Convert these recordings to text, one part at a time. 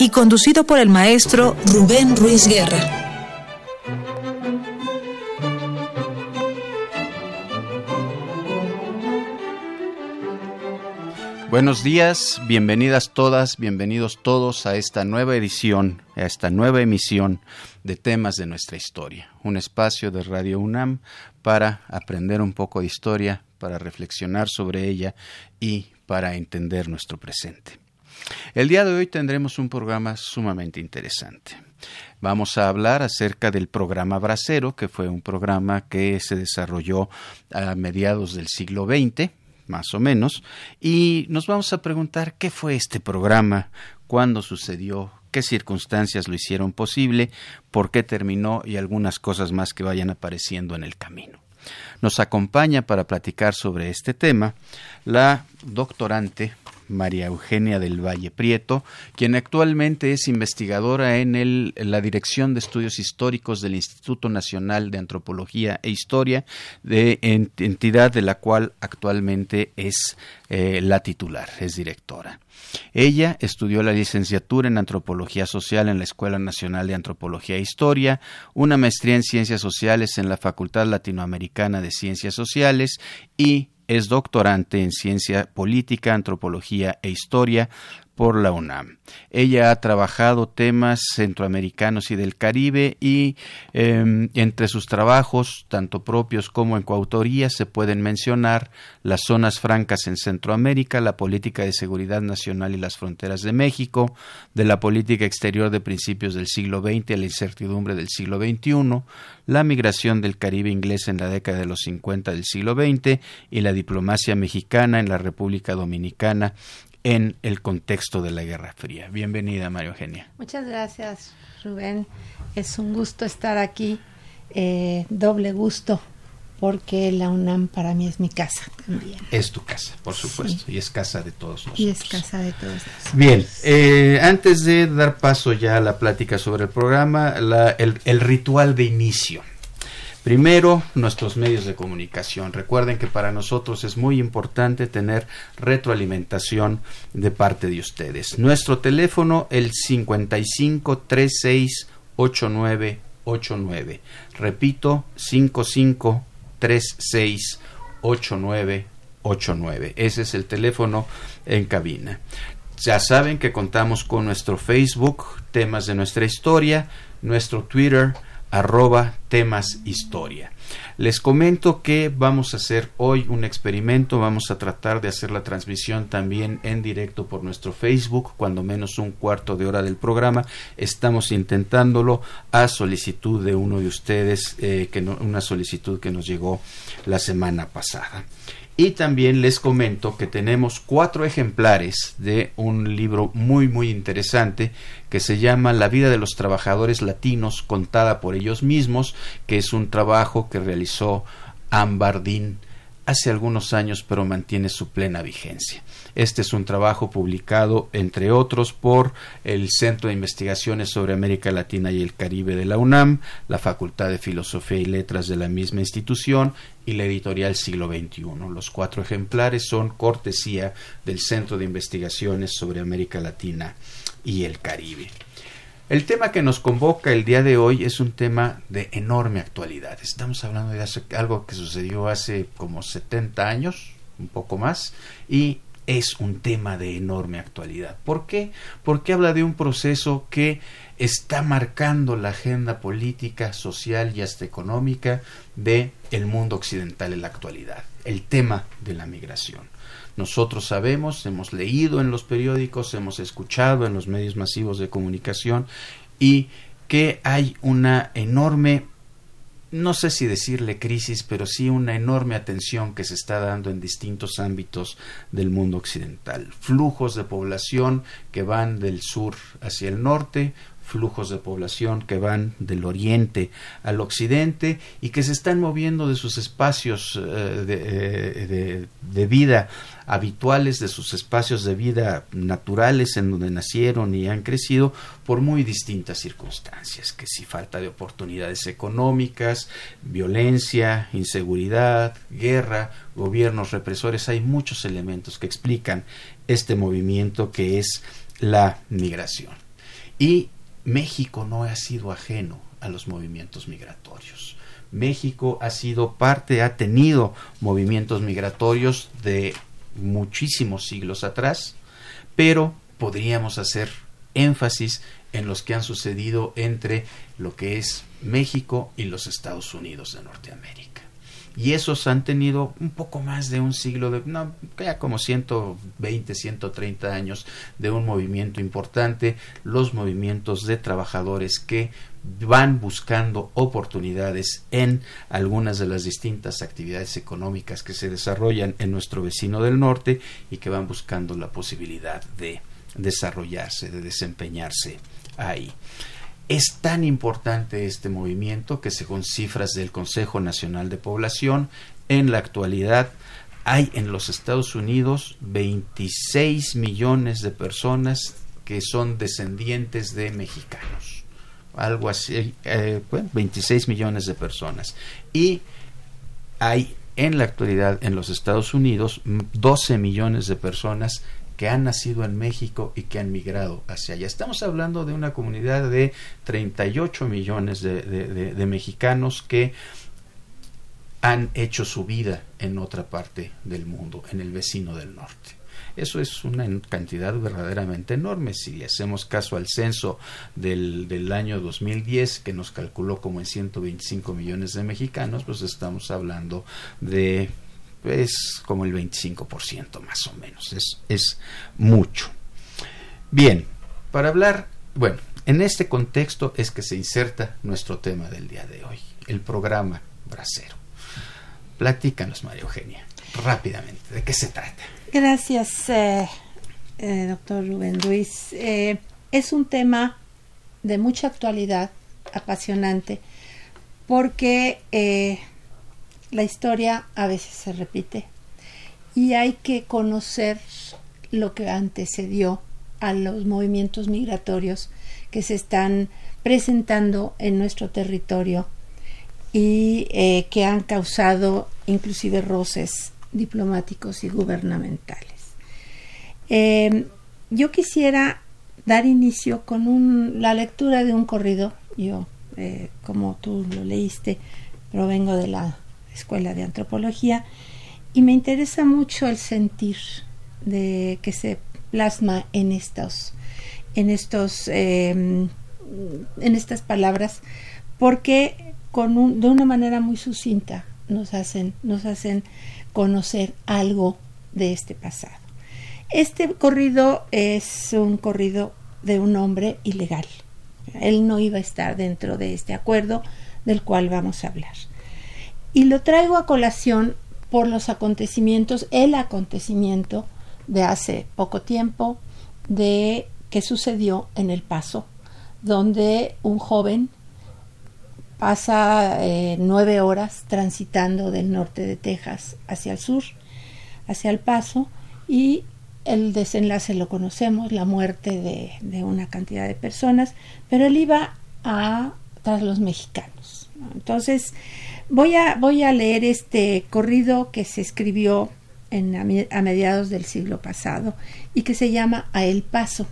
y conducido por el maestro Rubén Ruiz Guerra. Buenos días, bienvenidas todas, bienvenidos todos a esta nueva edición, a esta nueva emisión de temas de nuestra historia, un espacio de Radio UNAM para aprender un poco de historia, para reflexionar sobre ella y para entender nuestro presente. El día de hoy tendremos un programa sumamente interesante. Vamos a hablar acerca del programa Bracero, que fue un programa que se desarrolló a mediados del siglo XX, más o menos, y nos vamos a preguntar qué fue este programa, cuándo sucedió, qué circunstancias lo hicieron posible, por qué terminó y algunas cosas más que vayan apareciendo en el camino. Nos acompaña para platicar sobre este tema la doctorante María Eugenia del Valle Prieto, quien actualmente es investigadora en, la Dirección de Estudios Históricos del Instituto Nacional de Antropología e Historia, de entidad de la cual actualmente es eh, la titular, es directora. Ella estudió la licenciatura en Antropología Social en la Escuela Nacional de Antropología e Historia, una maestría en Ciencias Sociales en la Facultad Latinoamericana de Ciencias Sociales y es doctorante en Ciencia Política, Antropología e Historia por la UNAM. Ella ha trabajado temas centroamericanos y del Caribe y em, entre sus trabajos, tanto propios como en coautoría, se pueden mencionar las zonas francas en Centroamérica, la política de seguridad nacional y las fronteras de México, de la política exterior de principios del siglo XX a la incertidumbre del siglo XXI, la migración del Caribe inglés en la década de los 50 del siglo XX y la diplomacia mexicana en la República Dominicana en el contexto de la Guerra Fría. Bienvenida, María Eugenia. Muchas gracias, Rubén. Es un gusto estar aquí, eh, doble gusto, porque la UNAM para mí es mi casa también. Es tu casa, por supuesto, y es casa de todos nosotros. Y es casa de todos nosotros. Bien, eh, antes de dar paso ya a la plática sobre el programa, el ritual de inicio. Primero, nuestros medios de comunicación. Recuerden que para nosotros es muy importante tener retroalimentación de parte de ustedes. Nuestro teléfono, el 55368989. Repito, 55368989. Ese es el teléfono en cabina. Ya saben que contamos con nuestro Facebook, temas de nuestra historia, nuestro Twitter, arroba temas historia. Les comento que vamos a hacer hoy un experimento, vamos a tratar de hacer la transmisión también en directo por nuestro Facebook, cuando menos un cuarto de hora del programa. Estamos intentándolo a solicitud de uno de ustedes, eh, que una solicitud que nos llegó la semana pasada. Y también les comento que tenemos cuatro ejemplares de un libro muy muy interesante que se llama La vida de los trabajadores latinos contada por ellos mismos, que es un trabajo que realizó Ambardín hace algunos años, pero mantiene su plena vigencia. Este es un trabajo publicado, entre otros, por el Centro de Investigaciones sobre América Latina y el Caribe de la UNAM, la Facultad de Filosofía y Letras de la misma institución y la editorial Siglo XXI. Los cuatro ejemplares son cortesía del Centro de Investigaciones sobre América Latina y el Caribe. El tema que nos convoca el día de hoy es un tema de enorme actualidad. Estamos hablando de algo que sucedió hace como 70 años, un poco más, y es un tema de enorme actualidad. ¿Por qué? Porque habla de un proceso que está marcando la agenda política, social y hasta económica de el mundo occidental en la actualidad, el tema de la migración. Nosotros sabemos, hemos leído en los periódicos, hemos escuchado en los medios masivos de comunicación y que hay una enorme no sé si decirle crisis, pero sí una enorme atención que se está dando en distintos ámbitos del mundo occidental. Flujos de población que van del sur hacia el norte, flujos de población que van del oriente al occidente y que se están moviendo de sus espacios eh, de, de, vida habituales, de sus espacios de vida naturales en donde nacieron y han crecido por muy distintas circunstancias, que si falta de oportunidades económicas, violencia, inseguridad, guerra, gobiernos represores, hay muchos elementos que explican este movimiento que es la migración. Y México no ha sido ajeno a los movimientos migratorios. México ha sido parte, ha tenido movimientos migratorios de muchísimos siglos atrás, pero podríamos hacer énfasis en los que han sucedido entre lo que es México y los Estados Unidos de Norteamérica y esos han tenido un poco más de un siglo, de, no, ya como 120, 130 años de un movimiento importante, los movimientos de trabajadores que van buscando oportunidades en algunas de las distintas actividades económicas que se desarrollan en nuestro vecino del norte y que van buscando la posibilidad de desarrollarse, de desempeñarse ahí. Es tan importante este movimiento que según cifras del Consejo Nacional de Población, en la actualidad hay en los Estados Unidos 26 millones de personas que son descendientes de mexicanos. Algo así, 26 eh, millones de personas. Y hay en la actualidad en los Estados Unidos 12 millones de personas que han nacido en México y que han migrado hacia allá. Estamos hablando de una comunidad de 38 millones de, de mexicanos que han hecho su vida en otra parte del mundo, en el vecino del norte. Eso es una cantidad verdaderamente enorme. Si hacemos caso al censo del, del, año 2010, que nos calculó como en 125 millones de mexicanos, pues estamos hablando de es como el 25% más o menos, es, es mucho. Bien, para hablar, bueno, en este contexto es que se inserta nuestro tema del día de hoy, el programa Bracero. Platícanos, María Eugenia, rápidamente, ¿de qué se trata? Gracias, eh, eh, doctor Rubén Luis. Eh, es un tema de mucha actualidad, apasionante, porque la historia a veces se repite y hay que conocer lo que antecedió a los movimientos migratorios que se están presentando en nuestro territorio y eh, que han causado inclusive roces diplomáticos y gubernamentales. Em, yo quisiera dar inicio con la lectura de un corrido. Yo, eh, como tú lo leíste, provengo de la Escuela de Antropología, y me interesa mucho el sentir de que se plasma en estos, en estos, em, en estas palabras, porque con de una manera muy sucinta nos hacen, nos hacen conocer algo de este pasado. Este corrido es un corrido de un hombre ilegal. Él no iba a estar dentro de este acuerdo del cual vamos a hablar. Y lo traigo a colación por los acontecimientos, el acontecimiento de hace poco tiempo de que sucedió en El Paso, donde un joven pasa eh, nueve horas transitando del norte de Texas hacia el sur, hacia El Paso, y el desenlace lo conocemos, la muerte de, de una cantidad de personas, pero él iba a tras los mexicanos. Entonces, Voy a, voy a leer este corrido que se escribió en, a, mediados del siglo pasado y que se llama A el Paso.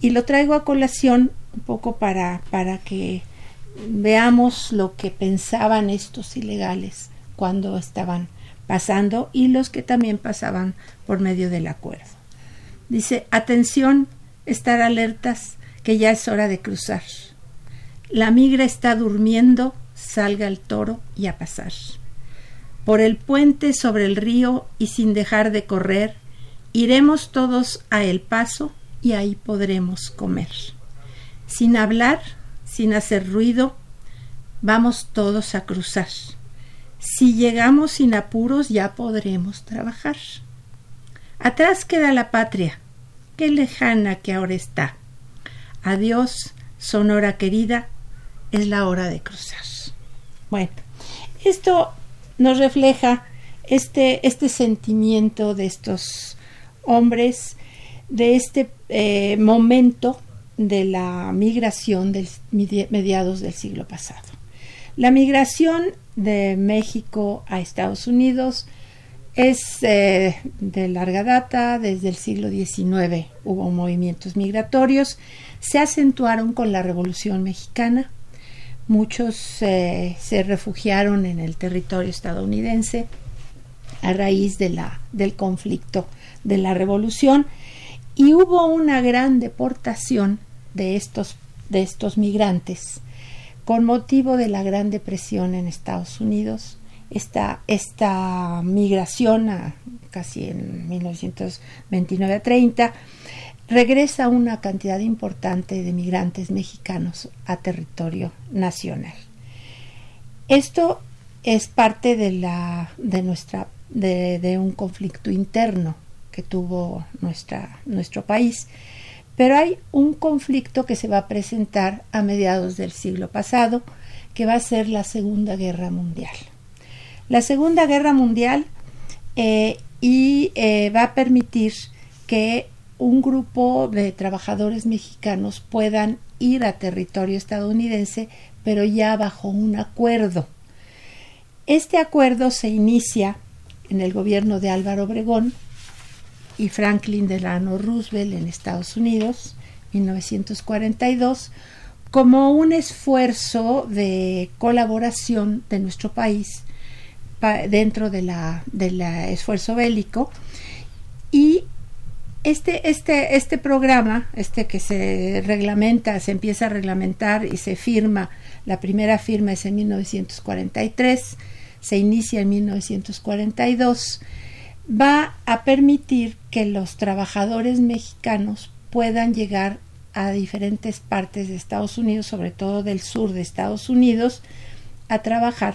Y lo traigo a colación un poco para, para que veamos lo que pensaban estos ilegales cuando estaban pasando y los que también pasaban por medio del acuerdo. Dice, atención, estar alertas, que ya es hora de cruzar. La migra está durmiendo salga el toro y a pasar. Por el puente sobre el río y sin dejar de correr, iremos todos a el paso y ahí podremos comer. Sin hablar, sin hacer ruido, vamos todos a cruzar. Si llegamos sin apuros ya podremos trabajar. Atrás queda la patria, qué lejana que ahora está. Adiós, Sonora querida, es la hora de cruzar. Bueno, esto nos refleja este, este sentimiento de estos hombres, de este eh, momento de la migración de mediados del siglo pasado. La migración de México a Estados Unidos es eh, de larga data, desde el siglo XIX hubo movimientos migratorios, se acentuaron con la Revolución Mexicana, muchos eh, se refugiaron en el territorio estadounidense a raíz de la, del conflicto de la Revolución y hubo una gran deportación de estos, de estos migrantes con motivo de la Gran Depresión en Estados Unidos. Esta, esta migración, casi en 1929 a 30, regresa una cantidad importante de migrantes mexicanos a territorio nacional. Esto es parte de, la, de, nuestra, de, un conflicto interno que tuvo nuestra, nuestro país pero hay un conflicto que se va a presentar a mediados del siglo pasado, que va a ser la Segunda Guerra Mundial. La Segunda Guerra Mundial eh, y eh, va a permitir que un grupo de trabajadores mexicanos puedan ir a territorio estadounidense, pero ya bajo un acuerdo. Este acuerdo se inicia en el gobierno de Álvaro Obregón y Franklin Delano Roosevelt en Estados Unidos, 1942, como un esfuerzo de colaboración de nuestro país dentro del de esfuerzo bélico y este, este, este programa, este que se reglamenta, se empieza a reglamentar y se firma, la primera firma es en 1943, se inicia en 1942 va a permitir que los trabajadores mexicanos puedan llegar a diferentes partes de Estados Unidos, sobre todo del sur de Estados Unidos, a trabajar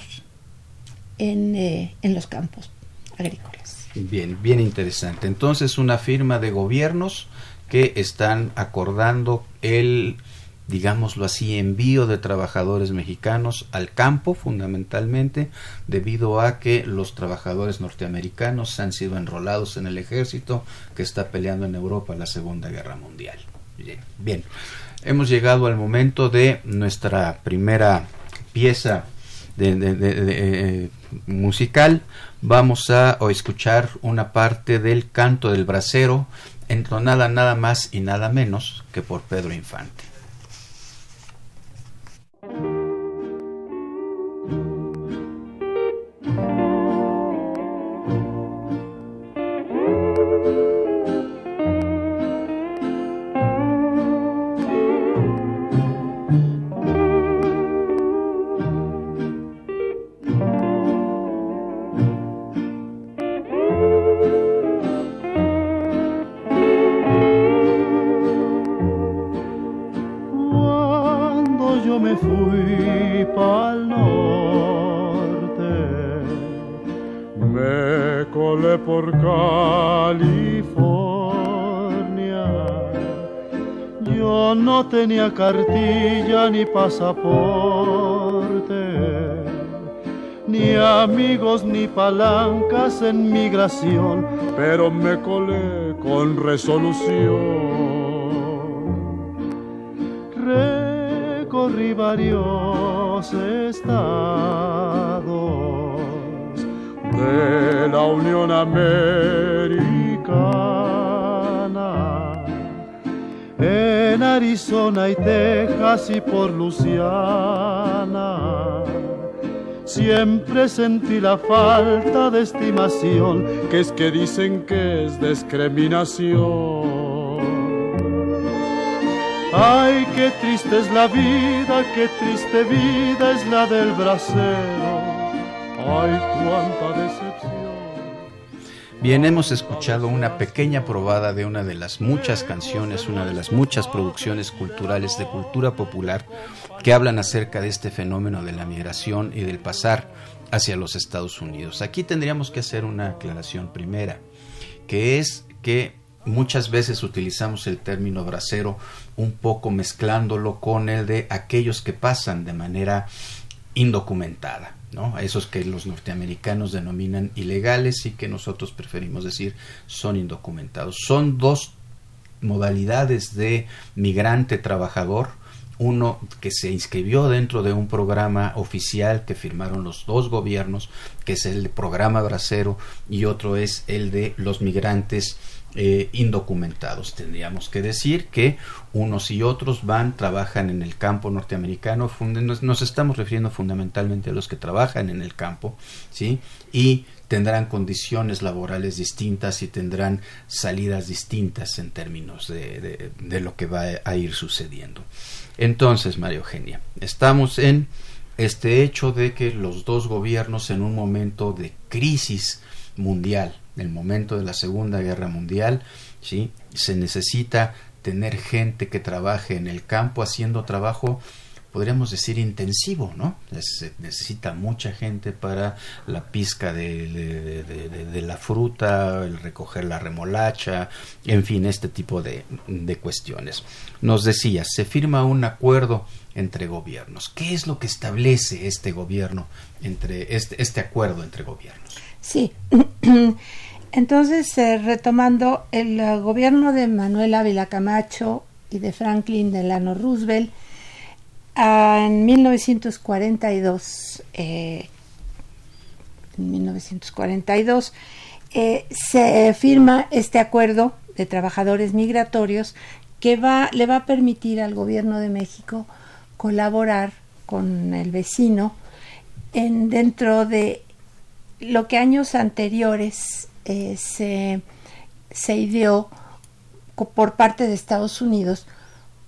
en, eh, en los campos agrícolas. Bien, bien interesante. Entonces, una firma de gobiernos que están acordando el digámoslo así, envío de trabajadores mexicanos al campo fundamentalmente debido a que los trabajadores norteamericanos han sido enrolados en el ejército que está peleando en Europa la Segunda Guerra Mundial. Bien, hemos llegado al momento de nuestra primera pieza de, eh, musical. Vamos a escuchar una parte del canto del bracero entonada nada más y nada menos que por Pedro Infante. Cartilla ni pasaporte, ni amigos ni palancas en migración, pero me colé con resolución. Recorrí varios estados de la Unión Americana en Arizona y Texas y por Luciana. Siempre sentí la falta de estimación, que es que dicen que es discriminación. Ay, qué triste es la vida, qué triste vida es la del bracero. Ay, cuánta decepción. Bien, hemos escuchado una pequeña probada de una de las muchas canciones, una de las muchas producciones culturales de cultura popular que hablan acerca de este fenómeno de la migración y del pasar hacia los Estados Unidos. Aquí tendríamos que hacer una aclaración primera, que es que muchas veces utilizamos el término bracero un poco mezclándolo con el de aquellos que pasan de manera indocumentada. ¿No? A esos que los norteamericanos denominan ilegales y que nosotros preferimos decir son indocumentados. Son dos modalidades de migrante trabajador, uno que se inscribió dentro de un programa oficial que firmaron los dos gobiernos, que es el programa Bracero, y otro es el de los migrantes eh, indocumentados. Tendríamos que decir que unos y otros van, trabajan en el campo norteamericano, nos, estamos refiriendo fundamentalmente a los que trabajan en el campo, ¿sí? Y tendrán condiciones laborales distintas y tendrán salidas distintas en términos de, de lo que va a ir sucediendo. Entonces, María Eugenia, estamos en este hecho de que los dos gobiernos en un momento de crisis mundial, el momento de la Segunda Guerra Mundial, ¿sí? se necesita tener gente que trabaje en el campo haciendo trabajo podríamos decir intensivo, ¿no? Se necesita mucha gente para la pizca de, la fruta, el recoger la remolacha, en fin, este tipo de, cuestiones. Nos decía, se firma un acuerdo entre gobiernos. ¿Qué es lo que establece este gobierno, entre este, este acuerdo entre gobiernos? Sí. Entonces, eh, retomando, el uh, gobierno de Manuel Ávila Camacho y de Franklin Delano Roosevelt, uh, en 1942, eh, en 1942 eh, se firma este acuerdo de trabajadores migratorios que va, le va a permitir al gobierno de México colaborar con el vecino en, dentro de lo que años anteriores eh, se, se ideó por parte de Estados Unidos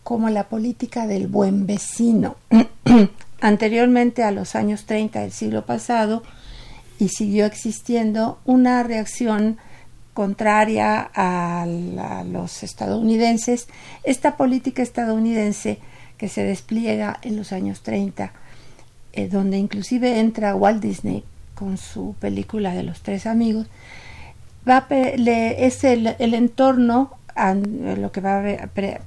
como la política del buen vecino. Anteriormente a los años 30 del siglo pasado, y siguió existiendo una reacción contraria a, los estadounidenses, esta política estadounidense que se despliega en los años 30, eh, donde inclusive entra Walt Disney con su película de los tres amigos, va es el, entorno lo que va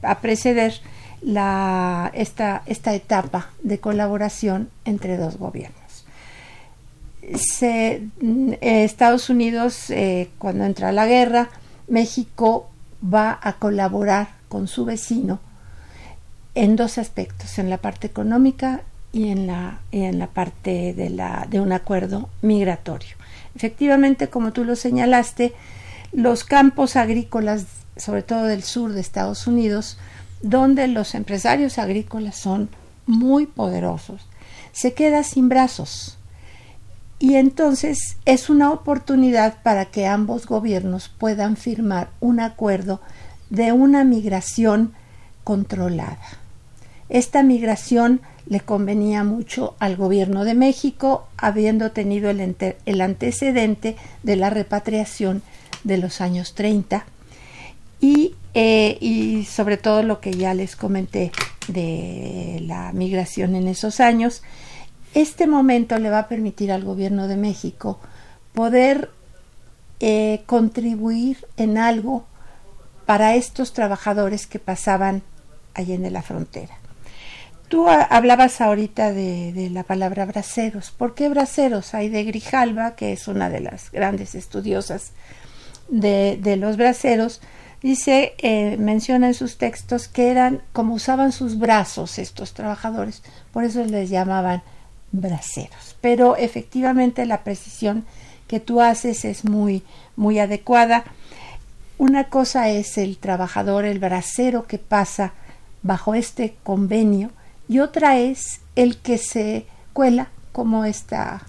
a, preceder la, esta, esta etapa de colaboración entre dos gobiernos. Eh, Estados Unidos, eh, cuando entra la guerra, México va a colaborar con su vecino en dos aspectos, en la parte económica y en la, en la parte de, la, de un acuerdo migratorio. Efectivamente, como tú lo señalaste, los campos agrícolas, sobre todo del sur de Estados Unidos, donde los empresarios agrícolas son muy poderosos, se queda sin brazos. Y entonces es una oportunidad para que ambos gobiernos puedan firmar un acuerdo de una migración controlada. Esta migración le convenía mucho al gobierno de México, habiendo tenido el, antecedente de la repatriación de los años 30 y, eh, y, sobre todo lo que ya les comenté de la migración en esos años. Este momento le va a permitir al gobierno de México poder eh, contribuir en algo para estos trabajadores que pasaban allí en la frontera. Tú hablabas ahorita de, la palabra braceros. ¿Por qué braceros? Hay de Grijalva, que es una de las grandes estudiosas de, los braceros, dice, eh, menciona en sus textos que eran como usaban sus brazos estos trabajadores, por eso les llamaban braceros. Pero efectivamente la precisión que tú haces es muy, muy adecuada. Una cosa es el trabajador, el bracero que pasa bajo este convenio y otra es el que se cuela como estas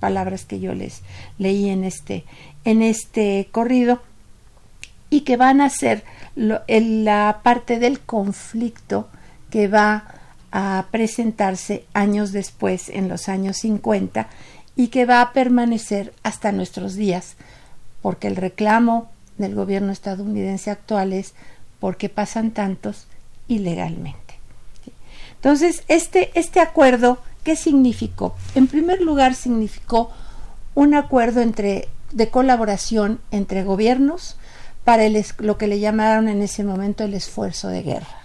palabras que yo les leí en este en este corrido y que van a ser la parte del conflicto que va a presentarse años después en los años 50 y que va a permanecer hasta nuestros días porque el reclamo del gobierno estadounidense actual es ¿por qué pasan tantos ilegalmente? Entonces, este, este acuerdo, ¿qué significó? En primer lugar, significó un acuerdo entre, de colaboración entre gobiernos para lo que le llamaron en ese momento el esfuerzo de guerra.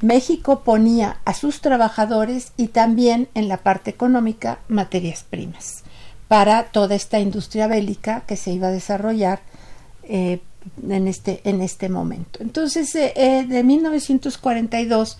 México ponía a sus trabajadores y también en la parte económica materias primas para toda esta industria bélica que se iba a desarrollar eh, en, este, en este momento. Entonces, eh, eh, de 1942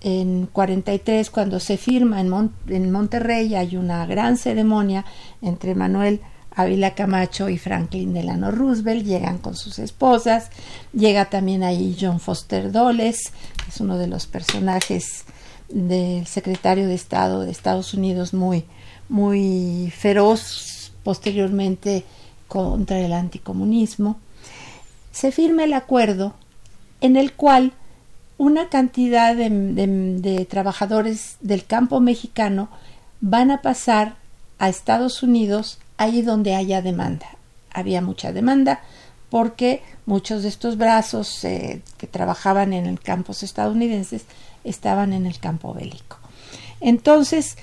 en 43, cuando se firma en, en Monterrey, hay una gran ceremonia entre Manuel Ávila Camacho y Franklin Delano Roosevelt llegan con sus esposas, llega también ahí John Foster Dulles, es uno de los personajes del secretario de Estado de Estados Unidos muy, muy feroz posteriormente contra el anticomunismo. Se firma el acuerdo en el cual una cantidad de, trabajadores del campo mexicano van a pasar a Estados Unidos ahí donde haya demanda. Había mucha demanda porque muchos de estos brazos eh, que trabajaban en el campos estadounidenses estaban en el campo bélico. Entonces,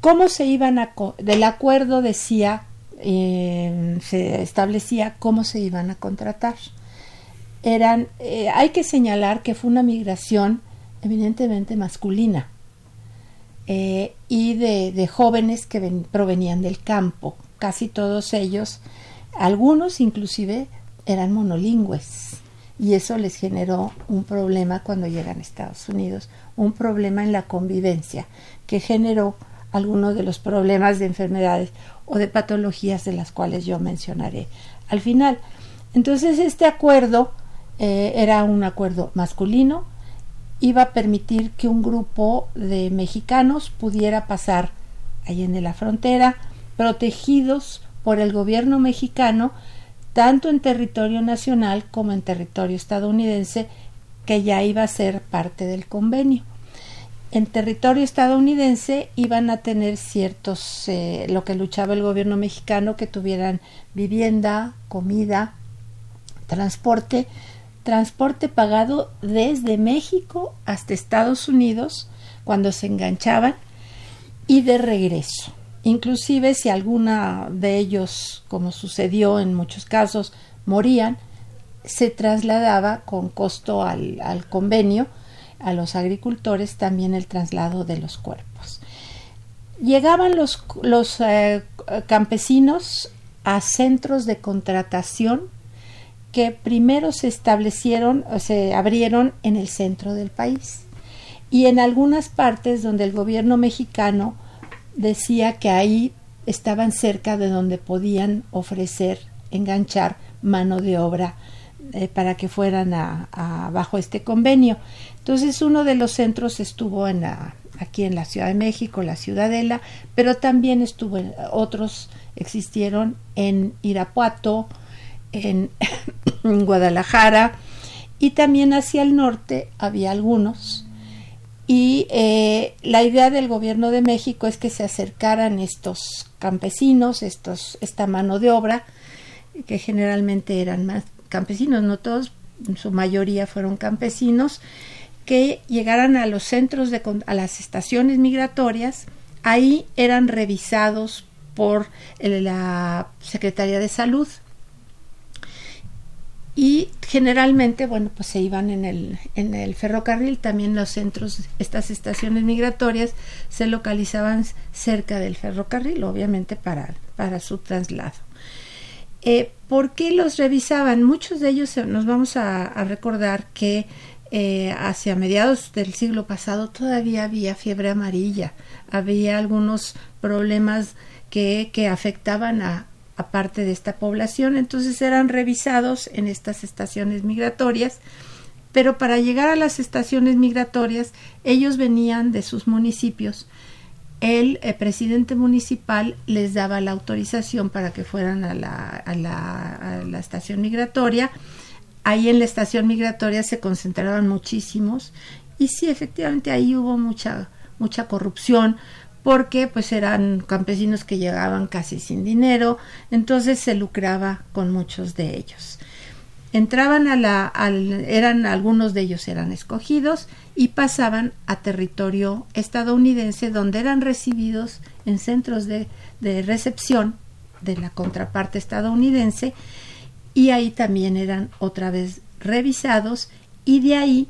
¿cómo se iban a... del acuerdo decía, eh, se establecía cómo se iban a contratar. Eran, eh, hay que señalar que fue una migración evidentemente masculina y de, de, jóvenes que provenían del campo, casi todos ellos, algunos inclusive eran monolingües y eso les generó un problema cuando llegan a Estados Unidos, un problema en la convivencia que generó algunos de los problemas de enfermedades o de patologías de las cuales yo mencionaré al final. Entonces este acuerdo eh, era un acuerdo masculino, iba a permitir que un grupo de mexicanos pudiera pasar allí en la frontera, protegidos por el gobierno mexicano tanto en territorio nacional como en territorio estadounidense, que ya iba a ser parte del convenio. En territorio estadounidense iban a tener ciertos, eh, lo que luchaba el gobierno mexicano, que tuvieran vivienda, comida, transporte, transporte pagado desde México hasta Estados Unidos cuando se enganchaban y de regreso. Inclusive si alguna de ellos, como sucedió en muchos casos, morían, se trasladaba con costo al, convenio a los agricultores también el traslado de los cuerpos. Llegaban los, eh, campesinos a centros de contratación que primero se establecieron o se abrieron en el centro del país y en algunas partes donde el gobierno mexicano decía que ahí estaban cerca de donde podían ofrecer, enganchar mano de obra eh, para que fueran a, bajo este convenio. Entonces uno de los centros estuvo en la, aquí en la Ciudad de México, la Ciudadela, pero también estuvo en, otros existieron en Irapuato, en Guadalajara y también hacia el norte había algunos. Y eh, la idea del gobierno de México es que se acercaran estos campesinos, estos, esta mano de obra, que generalmente eran más campesinos, no todos, en su mayoría fueron campesinos, que llegaran a los centros de a las estaciones migratorias, ahí eran revisados por la Secretaría de Salud y generalmente, bueno, pues se iban en el, en el ferrocarril, también los centros, estas estaciones migratorias se localizaban cerca del ferrocarril, obviamente para, para su traslado. Eh, ¿Por qué los revisaban? Muchos de ellos eh, nos vamos a, recordar que eh, hacia mediados del siglo pasado todavía había fiebre amarilla, había algunos problemas que, que afectaban a, aparte de esta población, entonces eran revisados en estas estaciones migratorias, pero para llegar a las estaciones migratorias ellos venían de sus municipios. El, eh, presidente municipal les daba la autorización para que fueran a la, a la, a la estación migratoria. Ahí en la estación migratoria se concentraban muchísimos y sí, efectivamente ahí hubo mucha, mucha corrupción porque pues eran campesinos que llegaban casi sin dinero, entonces se lucraba con muchos de ellos. Entraban a la, eran algunos de ellos eran escogidos y pasaban a territorio estadounidense donde eran recibidos en centros de, de recepción de la contraparte estadounidense y ahí también eran otra vez revisados y de ahí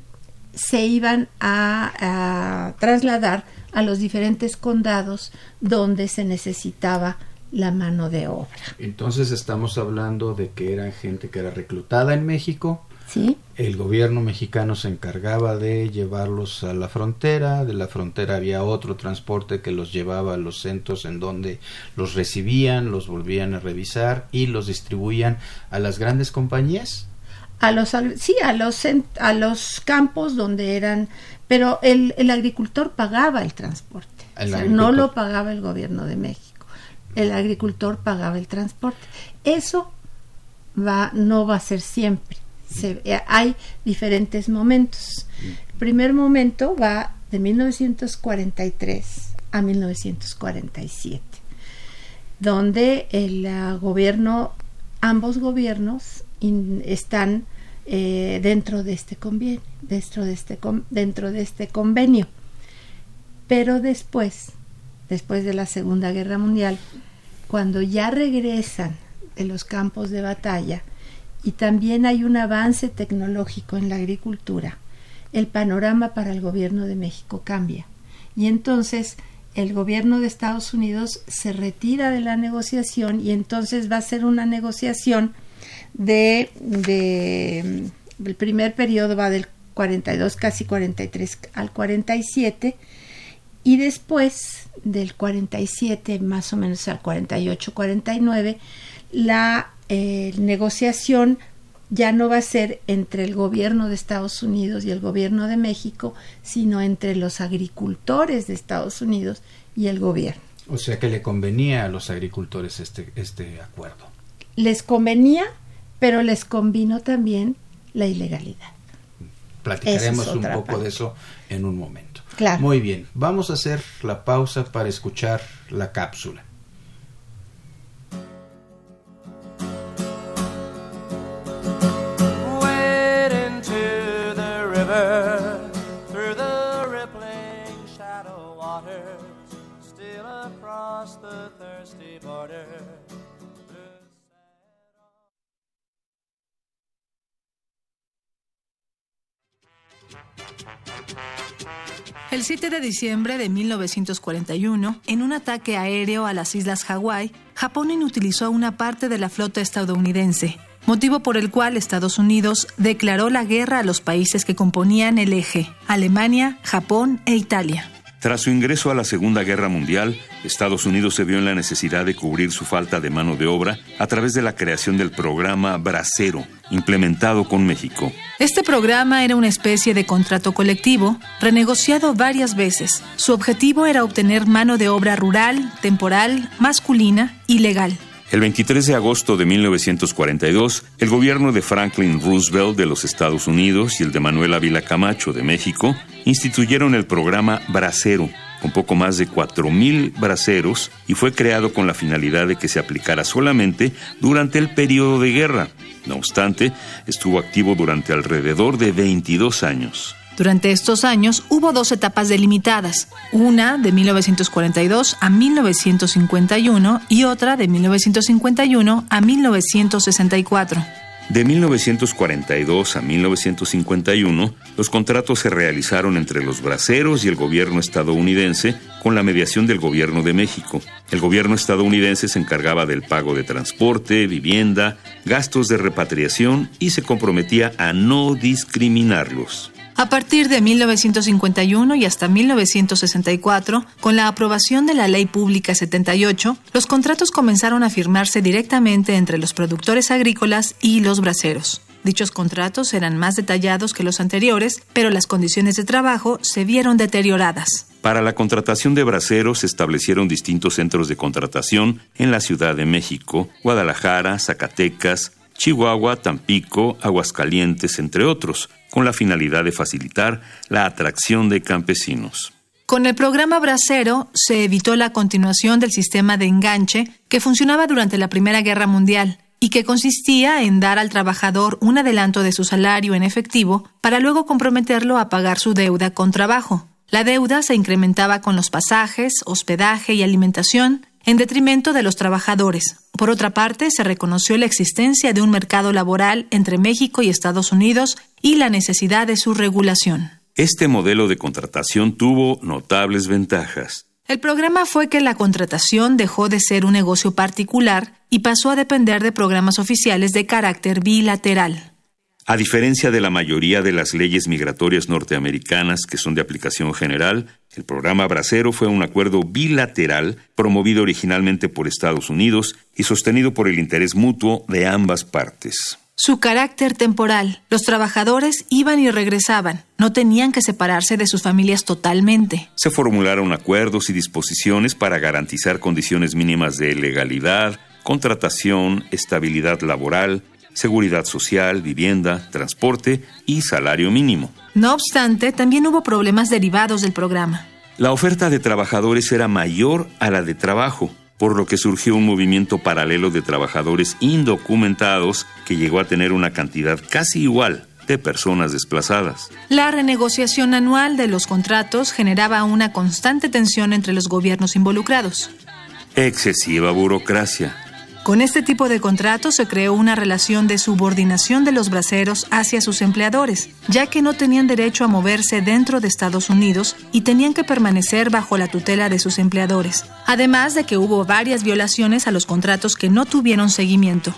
se iban a, trasladar a los diferentes condados donde se necesitaba la mano de obra. Entonces estamos hablando de que era gente que era reclutada en México. Sí. El gobierno mexicano se encargaba de llevarlos a la frontera, de la frontera había otro transporte que los llevaba a los centros en donde los recibían, los volvían a revisar y los distribuían a las grandes compañías a los sí a los a los campos donde eran pero el, el agricultor pagaba el transporte. No lo pagaba el gobierno de México. El agricultor pagaba el transporte. Eso va no va a ser siempre. Eh, hay diferentes momentos. El primer momento va de 1943 a 1947 donde el uh, gobierno ambos gobiernos están eh, dentro de este convenio, dentro de este, dentro de este convenio. Pero después, después de la Segunda Guerra Mundial, cuando ya regresan de los campos de batalla y también hay un avance tecnológico en la agricultura, el panorama para el gobierno de México cambia. Y entonces el gobierno de Estados Unidos se retira de la negociación y entonces va a ser una negociación de, de el primer periodo va del 42, casi 43 al 47 y después del 47 más o menos al 48, 49 la eh, negociación ya no va a ser entre el gobierno de Estados Unidos y el gobierno de México, sino entre los agricultores de Estados Unidos y el gobierno. O sea que le convenía a los agricultores este, este acuerdo. Les convenía pero les combinó también la ilegalidad. Platicaremos un poco de eso en un momento. Claro. Muy bien, vamos a hacer la pausa para escuchar la cápsula. El 7 de diciembre de 1941, en un ataque aéreo a las islas Hawái, Japón inutilizó una parte de la flota estadounidense, motivo por el cual Estados Unidos declaró la guerra a los países que componían el eje, Alemania, Japón e Italia. Tras su ingreso a la Segunda Guerra Mundial, Estados Unidos se vio en la necesidad de cubrir su falta de mano de obra a través de la creación del programa Bracero, implementado con México. Este programa era una especie de contrato colectivo, renegociado varias veces. Su objetivo era obtener mano de obra rural, temporal, masculina y legal. El 23 de agosto de 1942, el gobierno de Franklin Roosevelt de los Estados Unidos y el de Manuel Ávila Camacho de México instituyeron el programa Bracero, con poco más de 4.000 braceros, y fue creado con la finalidad de que se aplicara solamente durante el periodo de guerra. No obstante, estuvo activo durante alrededor de 22 años. Durante estos años hubo dos etapas delimitadas, una de 1942 a 1951 y otra de 1951 a 1964. De 1942 a 1951, los contratos se realizaron entre los braceros y el gobierno estadounidense con la mediación del gobierno de México. El gobierno estadounidense se encargaba del pago de transporte, vivienda, gastos de repatriación y se comprometía a no discriminarlos. A partir de 1951 y hasta 1964, con la aprobación de la Ley Pública 78, los contratos comenzaron a firmarse directamente entre los productores agrícolas y los braceros. Dichos contratos eran más detallados que los anteriores, pero las condiciones de trabajo se vieron deterioradas. Para la contratación de braceros se establecieron distintos centros de contratación en la Ciudad de México, Guadalajara, Zacatecas, Chihuahua, Tampico, Aguascalientes, entre otros, con la finalidad de facilitar la atracción de campesinos. Con el programa Bracero se evitó la continuación del sistema de enganche que funcionaba durante la Primera Guerra Mundial y que consistía en dar al trabajador un adelanto de su salario en efectivo para luego comprometerlo a pagar su deuda con trabajo. La deuda se incrementaba con los pasajes, hospedaje y alimentación, en detrimento de los trabajadores. Por otra parte, se reconoció la existencia de un mercado laboral entre México y Estados Unidos y la necesidad de su regulación. Este modelo de contratación tuvo notables ventajas. El programa fue que la contratación dejó de ser un negocio particular y pasó a depender de programas oficiales de carácter bilateral. A diferencia de la mayoría de las leyes migratorias norteamericanas que son de aplicación general, el programa Bracero fue un acuerdo bilateral promovido originalmente por Estados Unidos y sostenido por el interés mutuo de ambas partes. Su carácter temporal. Los trabajadores iban y regresaban, no tenían que separarse de sus familias totalmente. Se formularon acuerdos y disposiciones para garantizar condiciones mínimas de legalidad, contratación, estabilidad laboral, seguridad social, vivienda, transporte y salario mínimo. No obstante, también hubo problemas derivados del programa. La oferta de trabajadores era mayor a la de trabajo por lo que surgió un movimiento paralelo de trabajadores indocumentados que llegó a tener una cantidad casi igual de personas desplazadas. La renegociación anual de los contratos generaba una constante tensión entre los gobiernos involucrados. Excesiva burocracia, con este tipo de contratos se creó una relación de subordinación de los braceros hacia sus empleadores, ya que no tenían derecho a moverse dentro de Estados Unidos y tenían que permanecer bajo la tutela de sus empleadores, además de que hubo varias violaciones a los contratos que no tuvieron seguimiento.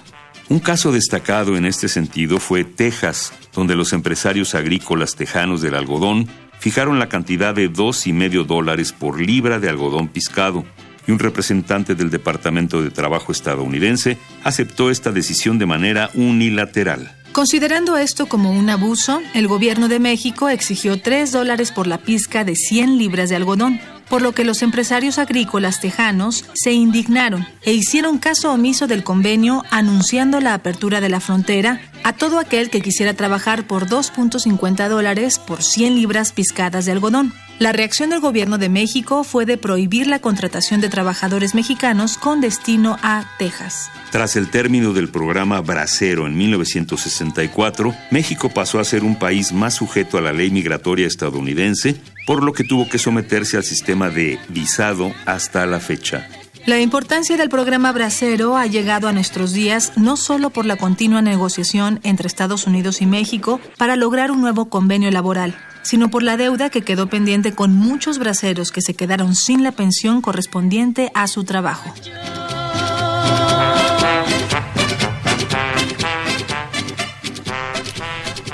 Un caso destacado en este sentido fue Texas, donde los empresarios agrícolas tejanos del algodón fijaron la cantidad de dos y medio dólares por libra de algodón piscado, y un representante del Departamento de Trabajo estadounidense aceptó esta decisión de manera unilateral. Considerando esto como un abuso, el gobierno de México exigió 3 dólares por la pizca de 100 libras de algodón, por lo que los empresarios agrícolas tejanos se indignaron e hicieron caso omiso del convenio anunciando la apertura de la frontera a todo aquel que quisiera trabajar por 2.50 dólares por 100 libras piscadas de algodón. La reacción del gobierno de México fue de prohibir la contratación de trabajadores mexicanos con destino a Texas. Tras el término del programa Bracero en 1964, México pasó a ser un país más sujeto a la ley migratoria estadounidense, por lo que tuvo que someterse al sistema de visado hasta la fecha. La importancia del programa Bracero ha llegado a nuestros días no solo por la continua negociación entre Estados Unidos y México para lograr un nuevo convenio laboral, sino por la deuda que quedó pendiente con muchos braceros que se quedaron sin la pensión correspondiente a su trabajo.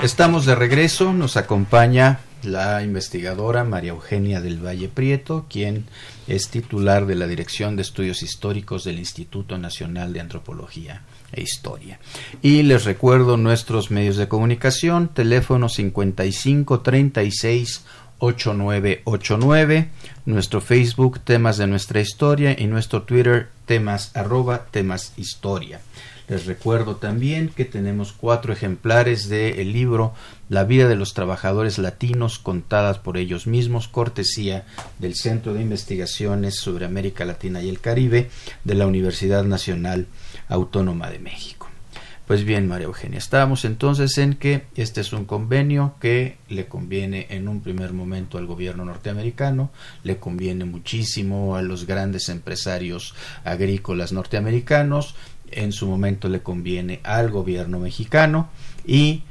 Estamos de regreso, nos acompaña la investigadora María Eugenia del Valle Prieto, quien es titular de la Dirección de Estudios Históricos del Instituto Nacional de Antropología e Historia. Y les recuerdo nuestros medios de comunicación, teléfono 55 36 8989, nuestro Facebook temas de nuestra historia y nuestro Twitter temas arroba temas historia. Les recuerdo también que tenemos cuatro ejemplares del el libro La vida de los trabajadores latinos contadas por ellos mismos, cortesía del Centro de Investigaciones sobre América Latina y el Caribe de la Universidad Nacional Autónoma de México. Pues bien, María Eugenia, estábamos entonces en que este es un convenio que le conviene en un primer momento al gobierno norteamericano, le conviene muchísimo a los grandes empresarios agrícolas norteamericanos, en su momento le conviene al gobierno mexicano y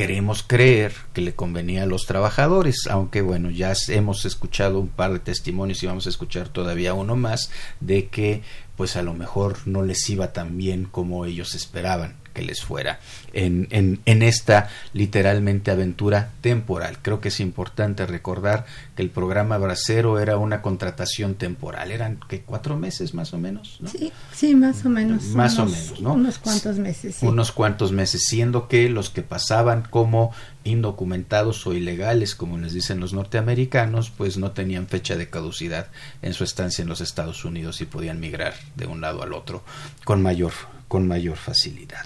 queremos creer que le convenía a los trabajadores, aunque bueno, ya hemos escuchado un par de testimonios y vamos a escuchar todavía uno más de que pues a lo mejor no les iba tan bien como ellos esperaban que les fuera en, en, en, esta literalmente aventura temporal. Creo que es importante recordar que el programa Bracero era una contratación temporal. Eran que cuatro meses más o menos, ¿no? Sí, sí, más o menos. Más o menos, ¿no? Unos cuantos meses. Sí. Unos cuantos meses, siendo que los que pasaban como indocumentados o ilegales, como les dicen los norteamericanos, pues no tenían fecha de caducidad en su estancia en los Estados Unidos y podían migrar de un lado al otro con mayor, con mayor facilidad.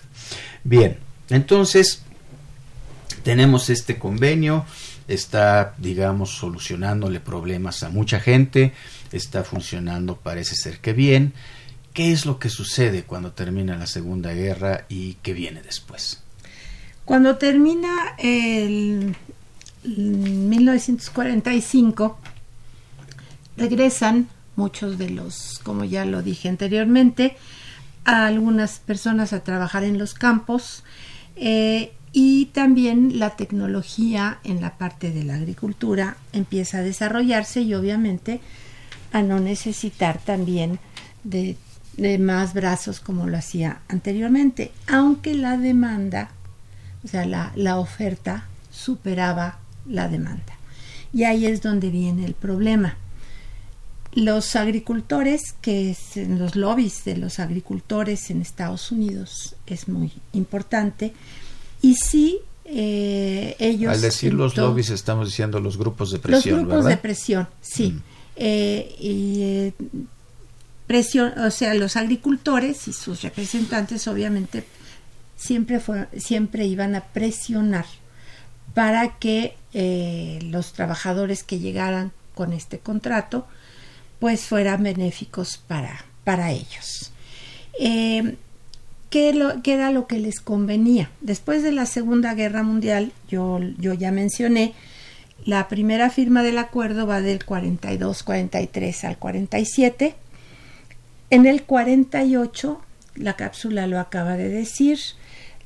Bien, entonces, tenemos este convenio, está, digamos, solucionándole problemas a mucha gente, está funcionando, parece ser que bien. ¿Qué es lo que sucede cuando termina la Segunda Guerra y qué viene después? Cuando termina el 1945, regresan muchos de los, como ya lo dije anteriormente, a algunas personas a trabajar en los campos eh, y también la tecnología en la parte de la agricultura empieza a desarrollarse y obviamente a no necesitar también de, más brazos como lo hacía anteriormente, aunque la demanda, o sea, la, la oferta superaba la demanda. Y ahí es donde viene el problema. Los agricultores, que es en los lobbies de los agricultores en Estados Unidos es muy importante, y sí, eh, ellos... Al decir los lobbies estamos diciendo los grupos de presión. Los grupos de presión, sí. Mm. Eh, y eh, presión, o sea, los agricultores y sus representantes obviamente siempre, siempre iban a presionar para que los trabajadores que llegaran con este contrato pues fueran benéficos para, para ellos. ¿qué, era lo que les convenía? Después de la Segunda Guerra Mundial, yo, yo ya mencioné, la primera firma del acuerdo va del 42-43 al 47. En el 48, la cápsula lo acaba de decir,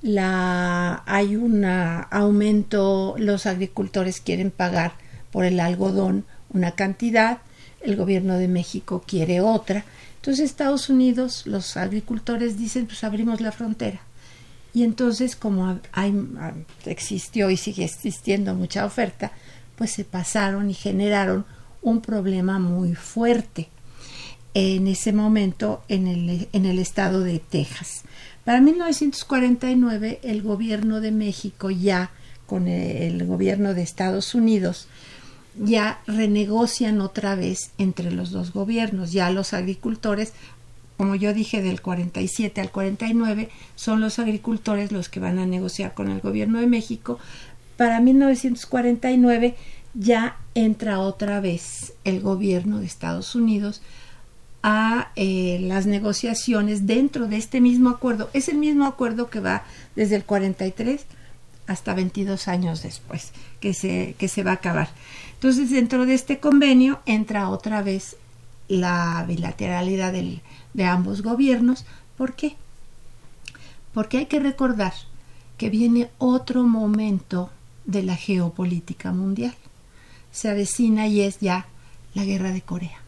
la, hay un aumento, los agricultores quieren pagar por el algodón una cantidad, el gobierno de México quiere otra, entonces Estados Unidos, los agricultores dicen, pues abrimos la frontera. Y entonces como existió y sigue existiendo mucha oferta, pues se pasaron y generaron un problema muy fuerte en ese momento en el, en el estado de Texas. Para 1949 el gobierno de México ya con el gobierno de Estados Unidos ya renegocian otra vez entre los dos gobiernos. Ya los agricultores, como yo dije, del 47 al 49, son los agricultores los que van a negociar con el gobierno de México. Para 1949 ya entra otra vez el gobierno de Estados Unidos a eh, las negociaciones dentro de este mismo acuerdo. Es el mismo acuerdo que va desde el 43 hasta 22 años después, que se, que se va a acabar. Entonces, dentro de este convenio entra otra vez la bilateralidad de ambos gobiernos. ¿Por qué? Porque hay que recordar que viene otro momento de la geopolítica mundial. Se avecina y es ya la guerra de Corea.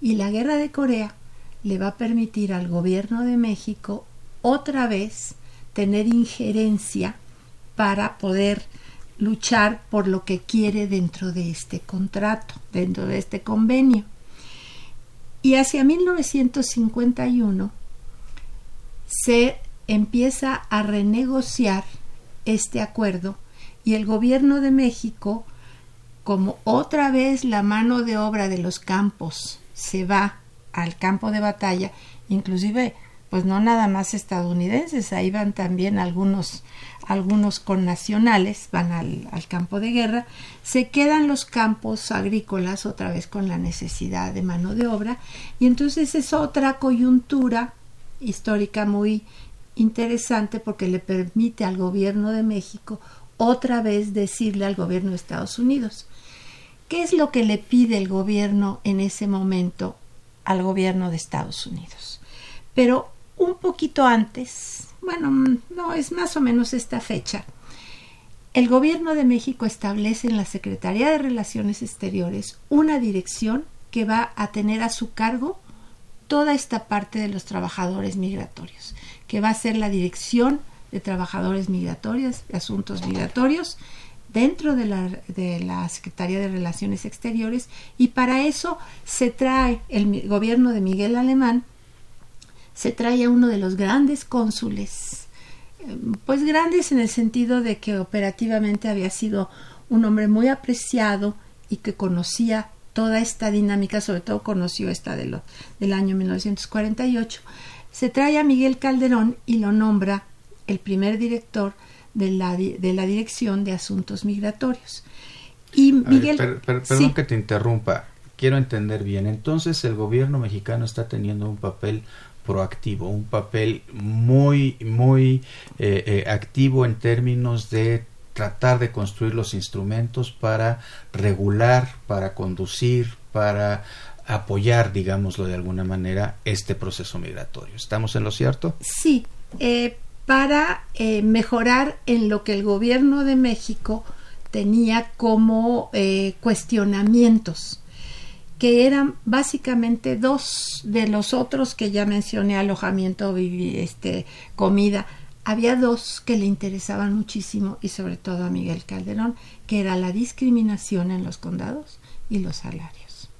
Y la guerra de Corea le va a permitir al gobierno de México otra vez tener injerencia para poder luchar por lo que quiere dentro de este contrato, dentro de este convenio. Y hacia 1951 se empieza a renegociar este acuerdo y el gobierno de México, como otra vez la mano de obra de los campos se va al campo de batalla, inclusive pues no nada más estadounidenses, ahí van también algunos algunos connacionales van al, campo de guerra, se quedan los campos agrícolas otra vez con la necesidad de mano de obra y entonces es otra coyuntura histórica muy interesante porque le permite al gobierno de México otra vez decirle al gobierno de Estados Unidos qué es lo que le pide el gobierno en ese momento al gobierno de Estados Unidos. Pero un poquito antes, bueno, no, es más o menos esta fecha. El gobierno de México establece en la Secretaría de Relaciones Exteriores una dirección que va a tener a su cargo toda esta parte de los trabajadores migratorios, que va a ser la Dirección de Trabajadores Migratorios, Asuntos Migratorios, dentro de la, de la Secretaría de Relaciones Exteriores, y para eso se trae el gobierno de Miguel Alemán se trae a uno de los grandes cónsules, pues grandes en el sentido de que operativamente había sido un hombre muy apreciado y que conocía toda esta dinámica, sobre todo conoció esta de lo, del año 1948, se trae a Miguel Calderón y lo nombra el primer director de la, de la Dirección de Asuntos Migratorios. Y Miguel, perdón que te interrumpa, quiero entender bien. Entonces el gobierno mexicano está teniendo un papel proactivo, un papel muy, muy eh, eh, activo en términos de tratar de construir los instrumentos para regular, para conducir, para apoyar, digámoslo de alguna manera, este proceso migratorio. ¿Estamos en lo cierto? Sí, eh, para eh, mejorar en lo que el gobierno de México tenía como eh, cuestionamientos que eran básicamente dos de los otros que ya mencioné, alojamiento, este, comida, había dos que le interesaban muchísimo y sobre todo a Miguel Calderón, que era la discriminación en los condados y los salarios.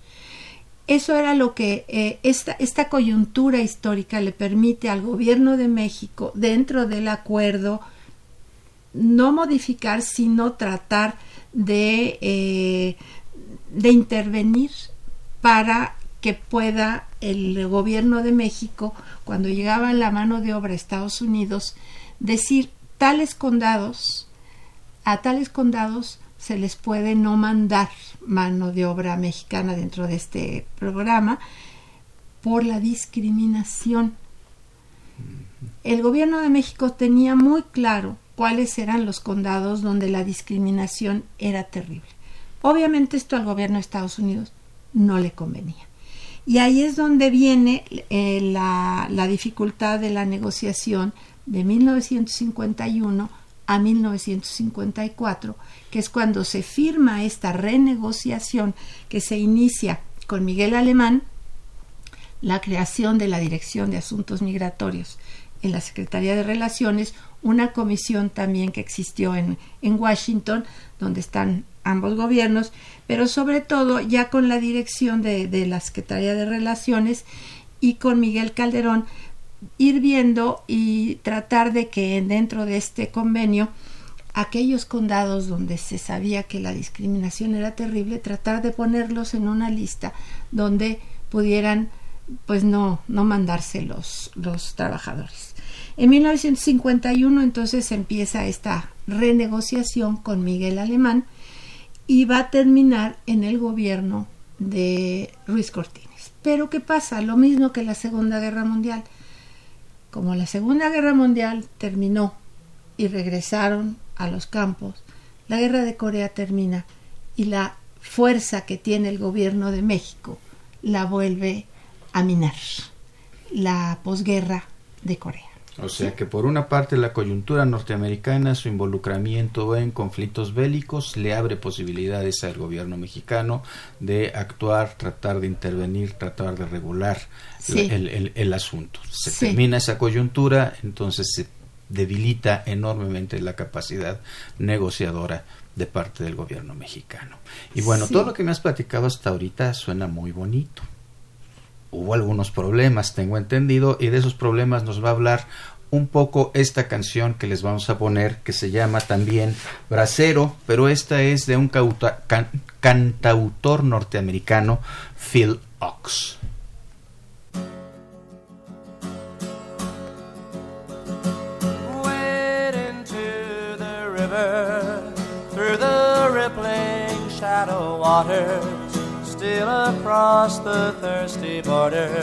Eso era lo que eh, esta, esta coyuntura histórica le permite al gobierno de México, dentro del acuerdo, no modificar, sino tratar de, eh, de intervenir para que pueda el gobierno de México, cuando llegaba la mano de obra a Estados Unidos, decir tales condados, a tales condados se les puede no mandar mano de obra mexicana dentro de este programa por la discriminación. El gobierno de México tenía muy claro cuáles eran los condados donde la discriminación era terrible. Obviamente esto al gobierno de Estados Unidos no le convenía. Y ahí es donde viene eh, la, la dificultad de la negociación de 1951 a 1954, que es cuando se firma esta renegociación que se inicia con Miguel Alemán, la creación de la Dirección de Asuntos Migratorios en la Secretaría de Relaciones, una comisión también que existió en, en Washington, donde están ambos gobiernos, pero sobre todo ya con la dirección de, de la Secretaría de Relaciones y con Miguel Calderón, ir viendo y tratar de que dentro de este convenio aquellos condados donde se sabía que la discriminación era terrible, tratar de ponerlos en una lista donde pudieran pues no, no mandarse los, los trabajadores. En 1951 entonces empieza esta renegociación con Miguel Alemán y va a terminar en el gobierno de Ruiz Cortines. Pero ¿qué pasa? Lo mismo que la Segunda Guerra Mundial. Como la Segunda Guerra Mundial terminó y regresaron a los campos, la guerra de Corea termina y la fuerza que tiene el gobierno de México la vuelve a minar. La posguerra de Corea. O sea que por una parte la coyuntura norteamericana, su involucramiento en conflictos bélicos le abre posibilidades al gobierno mexicano de actuar, tratar de intervenir, tratar de regular el, asunto. Se termina esa coyuntura, entonces se debilita enormemente la capacidad negociadora de parte del gobierno mexicano. Y bueno, todo lo que me has platicado hasta ahorita suena muy bonito hubo algunos problemas, tengo entendido, y de esos problemas nos va a hablar un poco esta canción que les vamos a poner, que se llama también Bracero, pero esta es de un cantautor norteamericano, Phil Ox. Still across the thirsty border,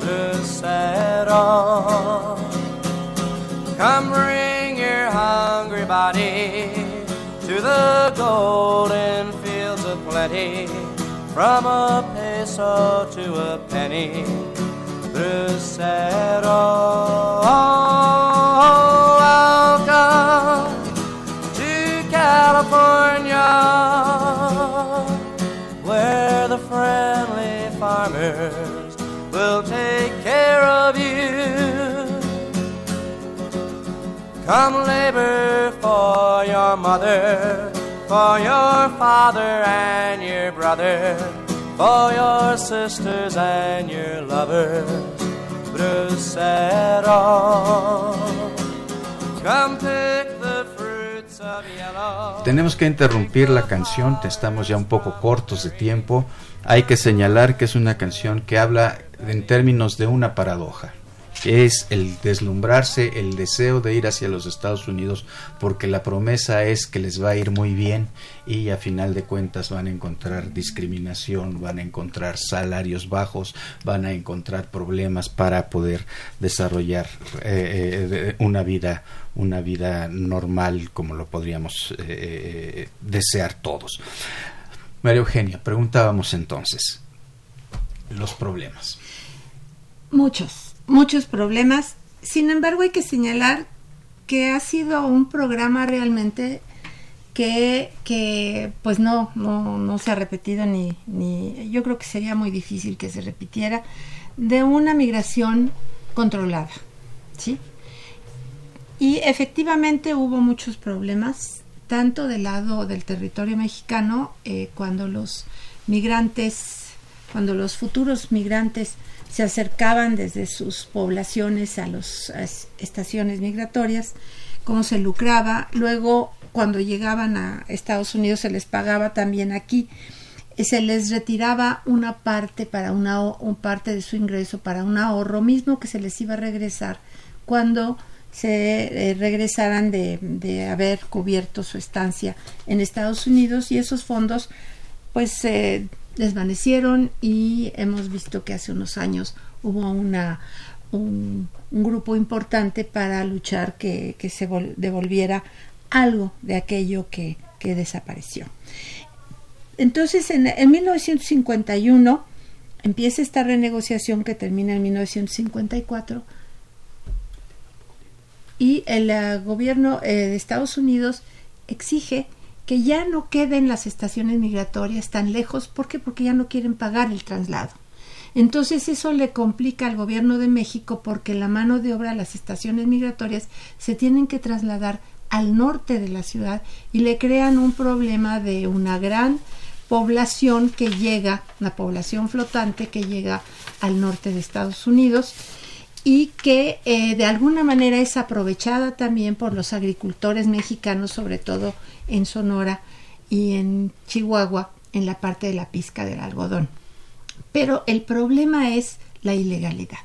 the saddle. Come bring your hungry body to the golden fields of plenty, from a peso to a penny, the saddle. Come labor for your mother, for your father and your brother, for your sisters and your lovers. Bracero. Come pick the Tenemos que interrumpir la canción, estamos ya un poco cortos de tiempo. Hay que señalar que es una canción que habla en términos de una paradoja. Es el deslumbrarse, el deseo de ir hacia los Estados Unidos, porque la promesa es que les va a ir muy bien y a final de cuentas van a encontrar discriminación, van a encontrar salarios bajos, van a encontrar problemas para poder desarrollar eh, eh, una vida una vida normal como lo podríamos eh, desear todos. María Eugenia, preguntábamos entonces los problemas. Muchos, muchos problemas. Sin embargo, hay que señalar que ha sido un programa realmente que, que pues no, no, no se ha repetido ni, ni, yo creo que sería muy difícil que se repitiera, de una migración controlada, ¿sí? Y efectivamente hubo muchos problemas, tanto del lado del territorio mexicano, eh, cuando los migrantes, cuando los futuros migrantes se acercaban desde sus poblaciones a las estaciones migratorias, cómo se lucraba, luego cuando llegaban a Estados Unidos se les pagaba también aquí, eh, se les retiraba una parte para una un parte de su ingreso para un ahorro mismo que se les iba a regresar cuando se eh, regresaran de, de, haber cubierto su estancia en Estados Unidos. Y esos fondos pues se desvanecieron y hemos visto que hace unos años hubo una un, grupo importante para luchar que, que se devolviera algo de aquello que, que desapareció. Entonces, en, en, 1951 empieza esta renegociación que termina en 1954 y el uh, gobierno eh, de Estados Unidos exige que ya no queden las estaciones migratorias tan lejos. ¿Por qué? Porque ya no quieren pagar el traslado. Entonces eso le complica al gobierno de México porque la mano de obra, las estaciones migratorias se tienen que trasladar al norte de la ciudad y le crean un problema de una gran población que llega, una población flotante que llega al norte de Estados Unidos y que eh, de alguna manera es aprovechada también por los agricultores mexicanos, sobre todo en Sonora y en Chihuahua, en la parte de la pizca del algodón. Pero el problema es la ilegalidad.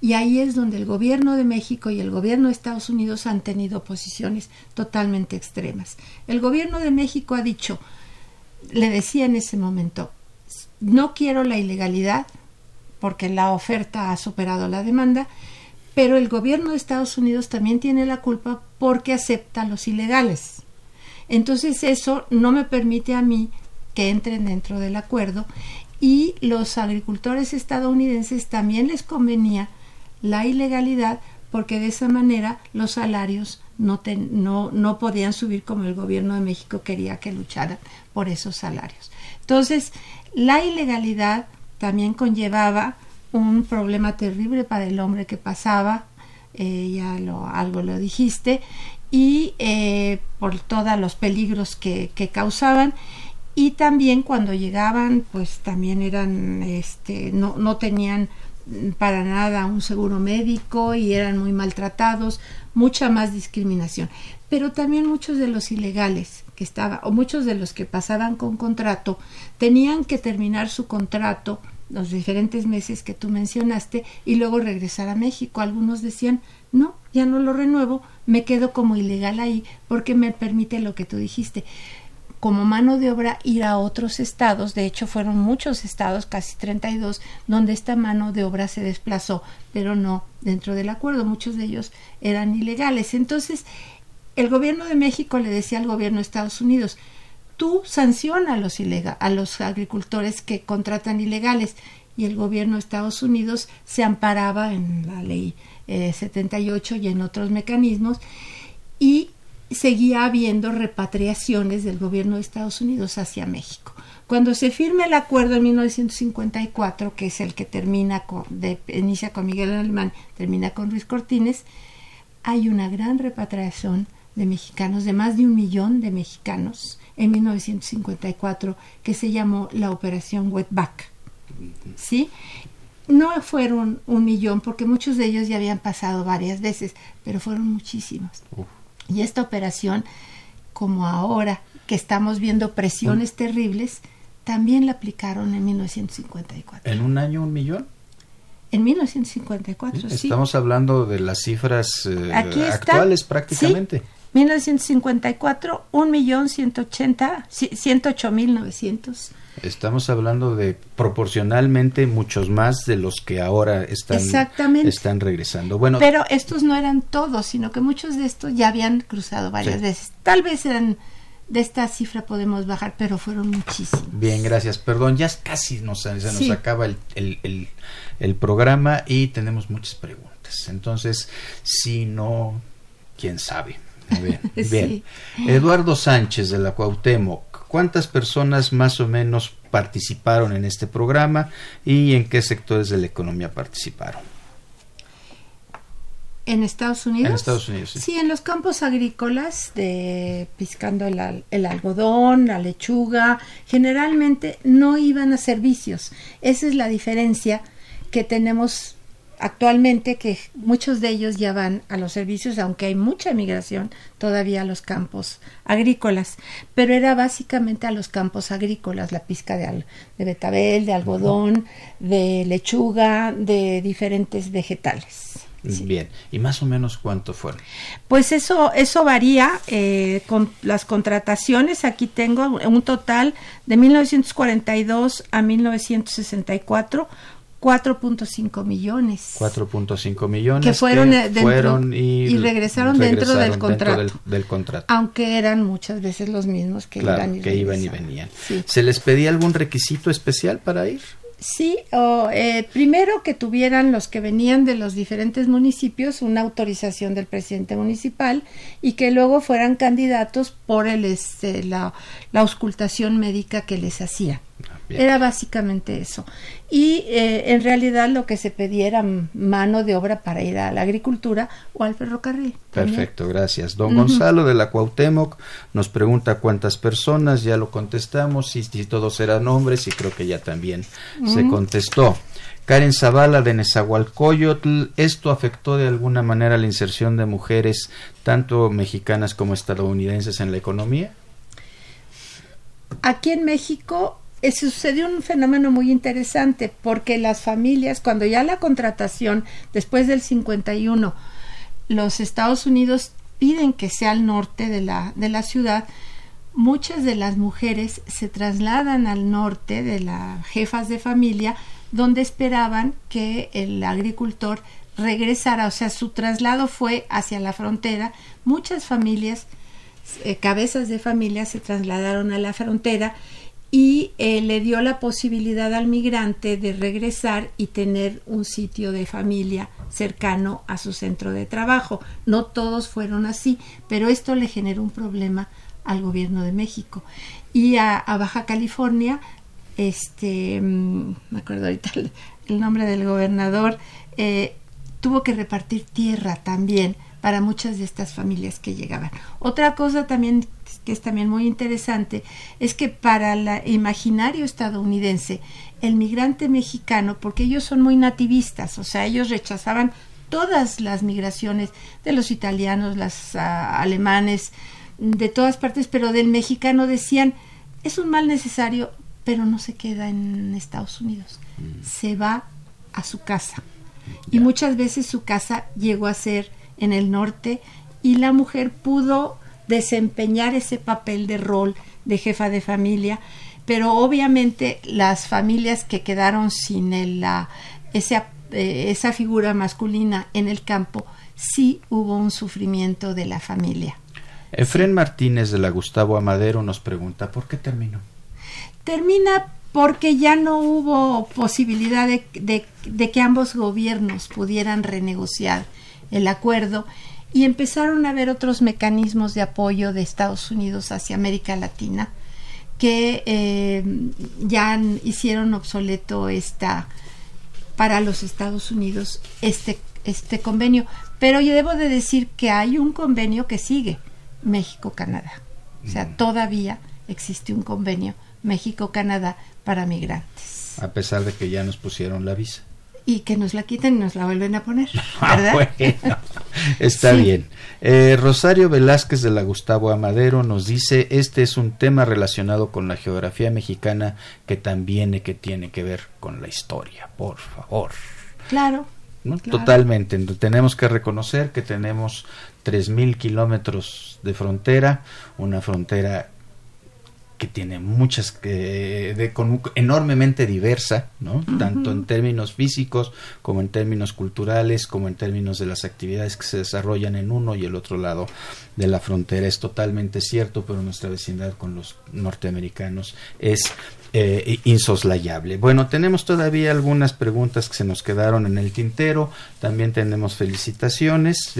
Y ahí es donde el gobierno de México y el gobierno de Estados Unidos han tenido posiciones totalmente extremas. El gobierno de México ha dicho, le decía en ese momento, no quiero la ilegalidad porque la oferta ha superado la demanda, pero el gobierno de Estados Unidos también tiene la culpa porque acepta los ilegales. Entonces eso no me permite a mí que entren dentro del acuerdo y los agricultores estadounidenses también les convenía la ilegalidad porque de esa manera los salarios no, no, no podían subir como el gobierno de México quería que lucharan por esos salarios. Entonces, la ilegalidad también conllevaba un problema terrible para el hombre que pasaba, eh, ya lo, algo lo dijiste, y eh, por todos los peligros que, que causaban y también cuando llegaban pues también eran este no, no tenían para nada un seguro médico y eran muy maltratados, mucha más discriminación. Pero también muchos de los ilegales que estaban, o muchos de los que pasaban con contrato, tenían que terminar su contrato los diferentes meses que tú mencionaste y luego regresar a México. Algunos decían, no, ya no lo renuevo, me quedo como ilegal ahí porque me permite lo que tú dijiste como mano de obra ir a otros estados, de hecho fueron muchos estados, casi 32, donde esta mano de obra se desplazó, pero no dentro del acuerdo, muchos de ellos eran ilegales. Entonces, el gobierno de México le decía al gobierno de Estados Unidos, tú sanciona a los, a los agricultores que contratan ilegales y el gobierno de Estados Unidos se amparaba en la ley 78 eh, y en otros mecanismos y seguía habiendo repatriaciones del gobierno de Estados Unidos hacia México. Cuando se firma el acuerdo en 1954, que es el que termina con, de, inicia con Miguel Alemán, termina con Luis Cortines, hay una gran repatriación de mexicanos, de más de un millón de mexicanos en 1954, que se llamó la Operación Wetback. ¿Sí? No fueron un millón, porque muchos de ellos ya habían pasado varias veces, pero fueron muchísimos. Y esta operación, como ahora que estamos viendo presiones mm. terribles, también la aplicaron en 1954. ¿En un año un millón? En 1954, sí. Estamos hablando de las cifras eh, actuales prácticamente. 1954, 1.180.000, Estamos hablando de proporcionalmente muchos más de los que ahora están, están regresando. Bueno, pero estos no eran todos, sino que muchos de estos ya habían cruzado varias veces. Tal vez eran de esta cifra podemos bajar, pero fueron muchísimos. Bien, gracias. Perdón, ya casi nos, se nos acaba el, el, el, programa y tenemos muchas preguntas. Entonces, si no, quién sabe. Bien, bien. Eduardo Sánchez de la Cuauhtémoc, ¿cuántas personas más o menos participaron en este programa y en qué sectores de la economía participaron? ¿En Estados Unidos? En Estados Unidos, sí. en los campos agrícolas, de piscando el, el, algodón, la lechuga, generalmente no iban a servicios. Esa es la diferencia que tenemos actualmente que muchos de ellos ya van a los servicios, aunque hay mucha migración todavía a los campos agrícolas, pero era básicamente a los campos agrícolas, la pizca de, de betabel, de algodón, de lechuga, de diferentes vegetales. Bien, ¿y más o menos cuánto fueron? Pues eso, eso varía eh, con las contrataciones. Aquí tengo un total de 1942 a 1964 4.5 millones. 4.5 millones que fueron, eh, dentro, y, regresaron, dentro, del, contrato, del, contrato. Aunque eran muchas veces los mismos que iban y que iban y venían. ¿Se les pedía algún requisito especial para ir? Sí, o, eh, primero que tuvieran los que venían de los diferentes municipios una autorización del presidente municipal y que luego fueran candidatos por el, este, la, la auscultación médica que les hacía. Era básicamente eso. Y eh, en realidad lo que se pedía era mano de obra para ir a la agricultura o al ferrocarril. Perfecto, gracias. Don Gonzalo de la Cuauhtémoc nos pregunta cuántas personas, ya lo contestamos, y si todos eran hombres, y creo que ya también se contestó. Karen Zavala de Nezahualcóyotl, ¿esto afectó de alguna manera la inserción de mujeres, tanto mexicanas como estadounidenses, en la economía? Aquí en México sucedió un fenómeno muy interesante porque las familias, cuando ya la contratación, después del 51, los Estados Unidos piden que sea al norte de la, de la ciudad, muchas de las mujeres se trasladan al norte de las jefas de familia, donde esperaban que el agricultor regresara, o sea, su traslado fue hacia la frontera. Muchas familias, eh, cabezas de familia, se trasladaron a la frontera y eh, le dio la posibilidad al migrante de regresar y tener un sitio de familia cercano a su centro de trabajo. No todos fueron así, pero esto le generó un problema al gobierno de México. Y a, Baja California, este, mm, me acuerdo ahorita el, nombre del gobernador, eh, tuvo que repartir tierra también para muchas de estas familias que llegaban. Otra cosa también que es también muy interesante, es que para el imaginario estadounidense, el migrante mexicano, porque ellos son muy nativistas, o sea, ellos rechazaban todas las migraciones de los italianos, los ah, alemanes, de todas partes, pero del mexicano decían, es un mal necesario, pero no se queda en Estados Unidos, mm. se va a su casa. Y muchas veces su casa llegó a ser en el norte y la mujer pudo desempeñar ese papel de rol de jefa de familia, pero obviamente las familias que quedaron sin el, la, esa, eh, esa figura masculina en el campo, sí hubo un sufrimiento de la familia. Efren Martínez de la Gustavo Amadero nos pregunta, ¿por qué terminó? Termina porque ya no hubo posibilidad de, de que ambos gobiernos pudieran renegociar el acuerdo y empezaron a haber otros mecanismos de apoyo de Estados Unidos hacia América Latina que eh, ya hicieron obsoleto esta para los Estados Unidos este este convenio. Pero yo debo de decir que hay un convenio que sigue México Canadá o sea mm. todavía existe un convenio México Canadá para migrantes. A pesar de que ya nos pusieron la visa y que nos la quiten y nos la vuelven a poner. Ah, ¿verdad? está bien. Eh, Rosario Velázquez de la Gustavo Amadero nos dice, este es un tema relacionado con la geografía mexicana que también que tiene que ver con la historia, por favor. Claro. Totalmente. Tenemos que reconocer que tenemos 3.000 kilómetros de frontera, una frontera que tiene muchas que de, con, enormemente diversa, ¿no? Tanto en términos físicos como en términos culturales, como en términos de las actividades que se desarrollan en uno y el otro lado de la frontera. Es totalmente cierto, pero nuestra vecindad con los norteamericanos es eh, insoslayable. Bueno, tenemos todavía algunas preguntas que se nos quedaron en el tintero. También tenemos felicitaciones.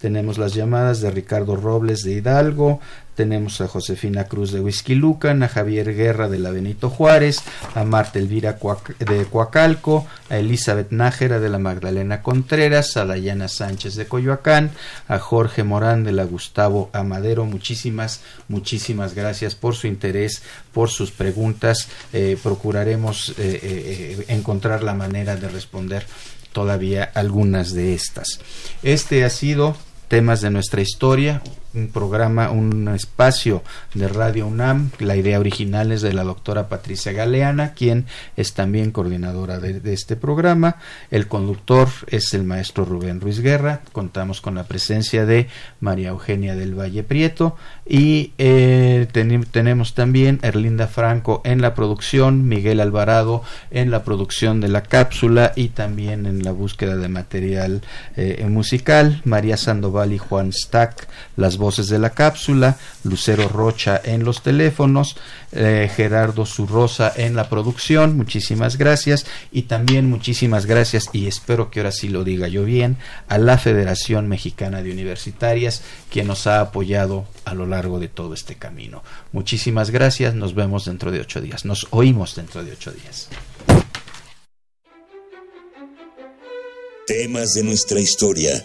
Tenemos las llamadas de Ricardo Robles de Hidalgo, tenemos a Josefina Cruz de Lucan, a Javier Guerra de la Benito Juárez, a Marta Elvira de Coacalco, a Elizabeth Nájera de la Magdalena Contreras, a Dayana Sánchez de Coyoacán, a Jorge Morán de la Gustavo Amadero. Muchísimas, muchísimas gracias por su interés, por sus preguntas. Eh, procuraremos eh, eh, encontrar la manera de responder todavía algunas de estas. Este ha sido temas de nuestra historia, un programa, un espacio de Radio UNAM. La idea original es de la doctora Patricia Galeana, quien es también coordinadora de, este programa. El conductor es el maestro Rubén Ruiz Guerra. Contamos con la presencia de María Eugenia del Valle Prieto y eh, tenemos también Erlinda Franco en la producción, Miguel Alvarado en la producción de la cápsula y también en la búsqueda de material eh, musical, María Sandoval y Juan Stack, las voces de la cápsula, Lucero Rocha en los teléfonos, eh, Gerardo Zurrosa en la producción, muchísimas gracias y también muchísimas gracias y espero que ahora sí lo diga yo bien a la Federación Mexicana de Universitarias quien nos ha apoyado a lo largo de todo este camino. Muchísimas gracias, nos vemos dentro de ocho días, nos oímos dentro de ocho días. Temas de nuestra historia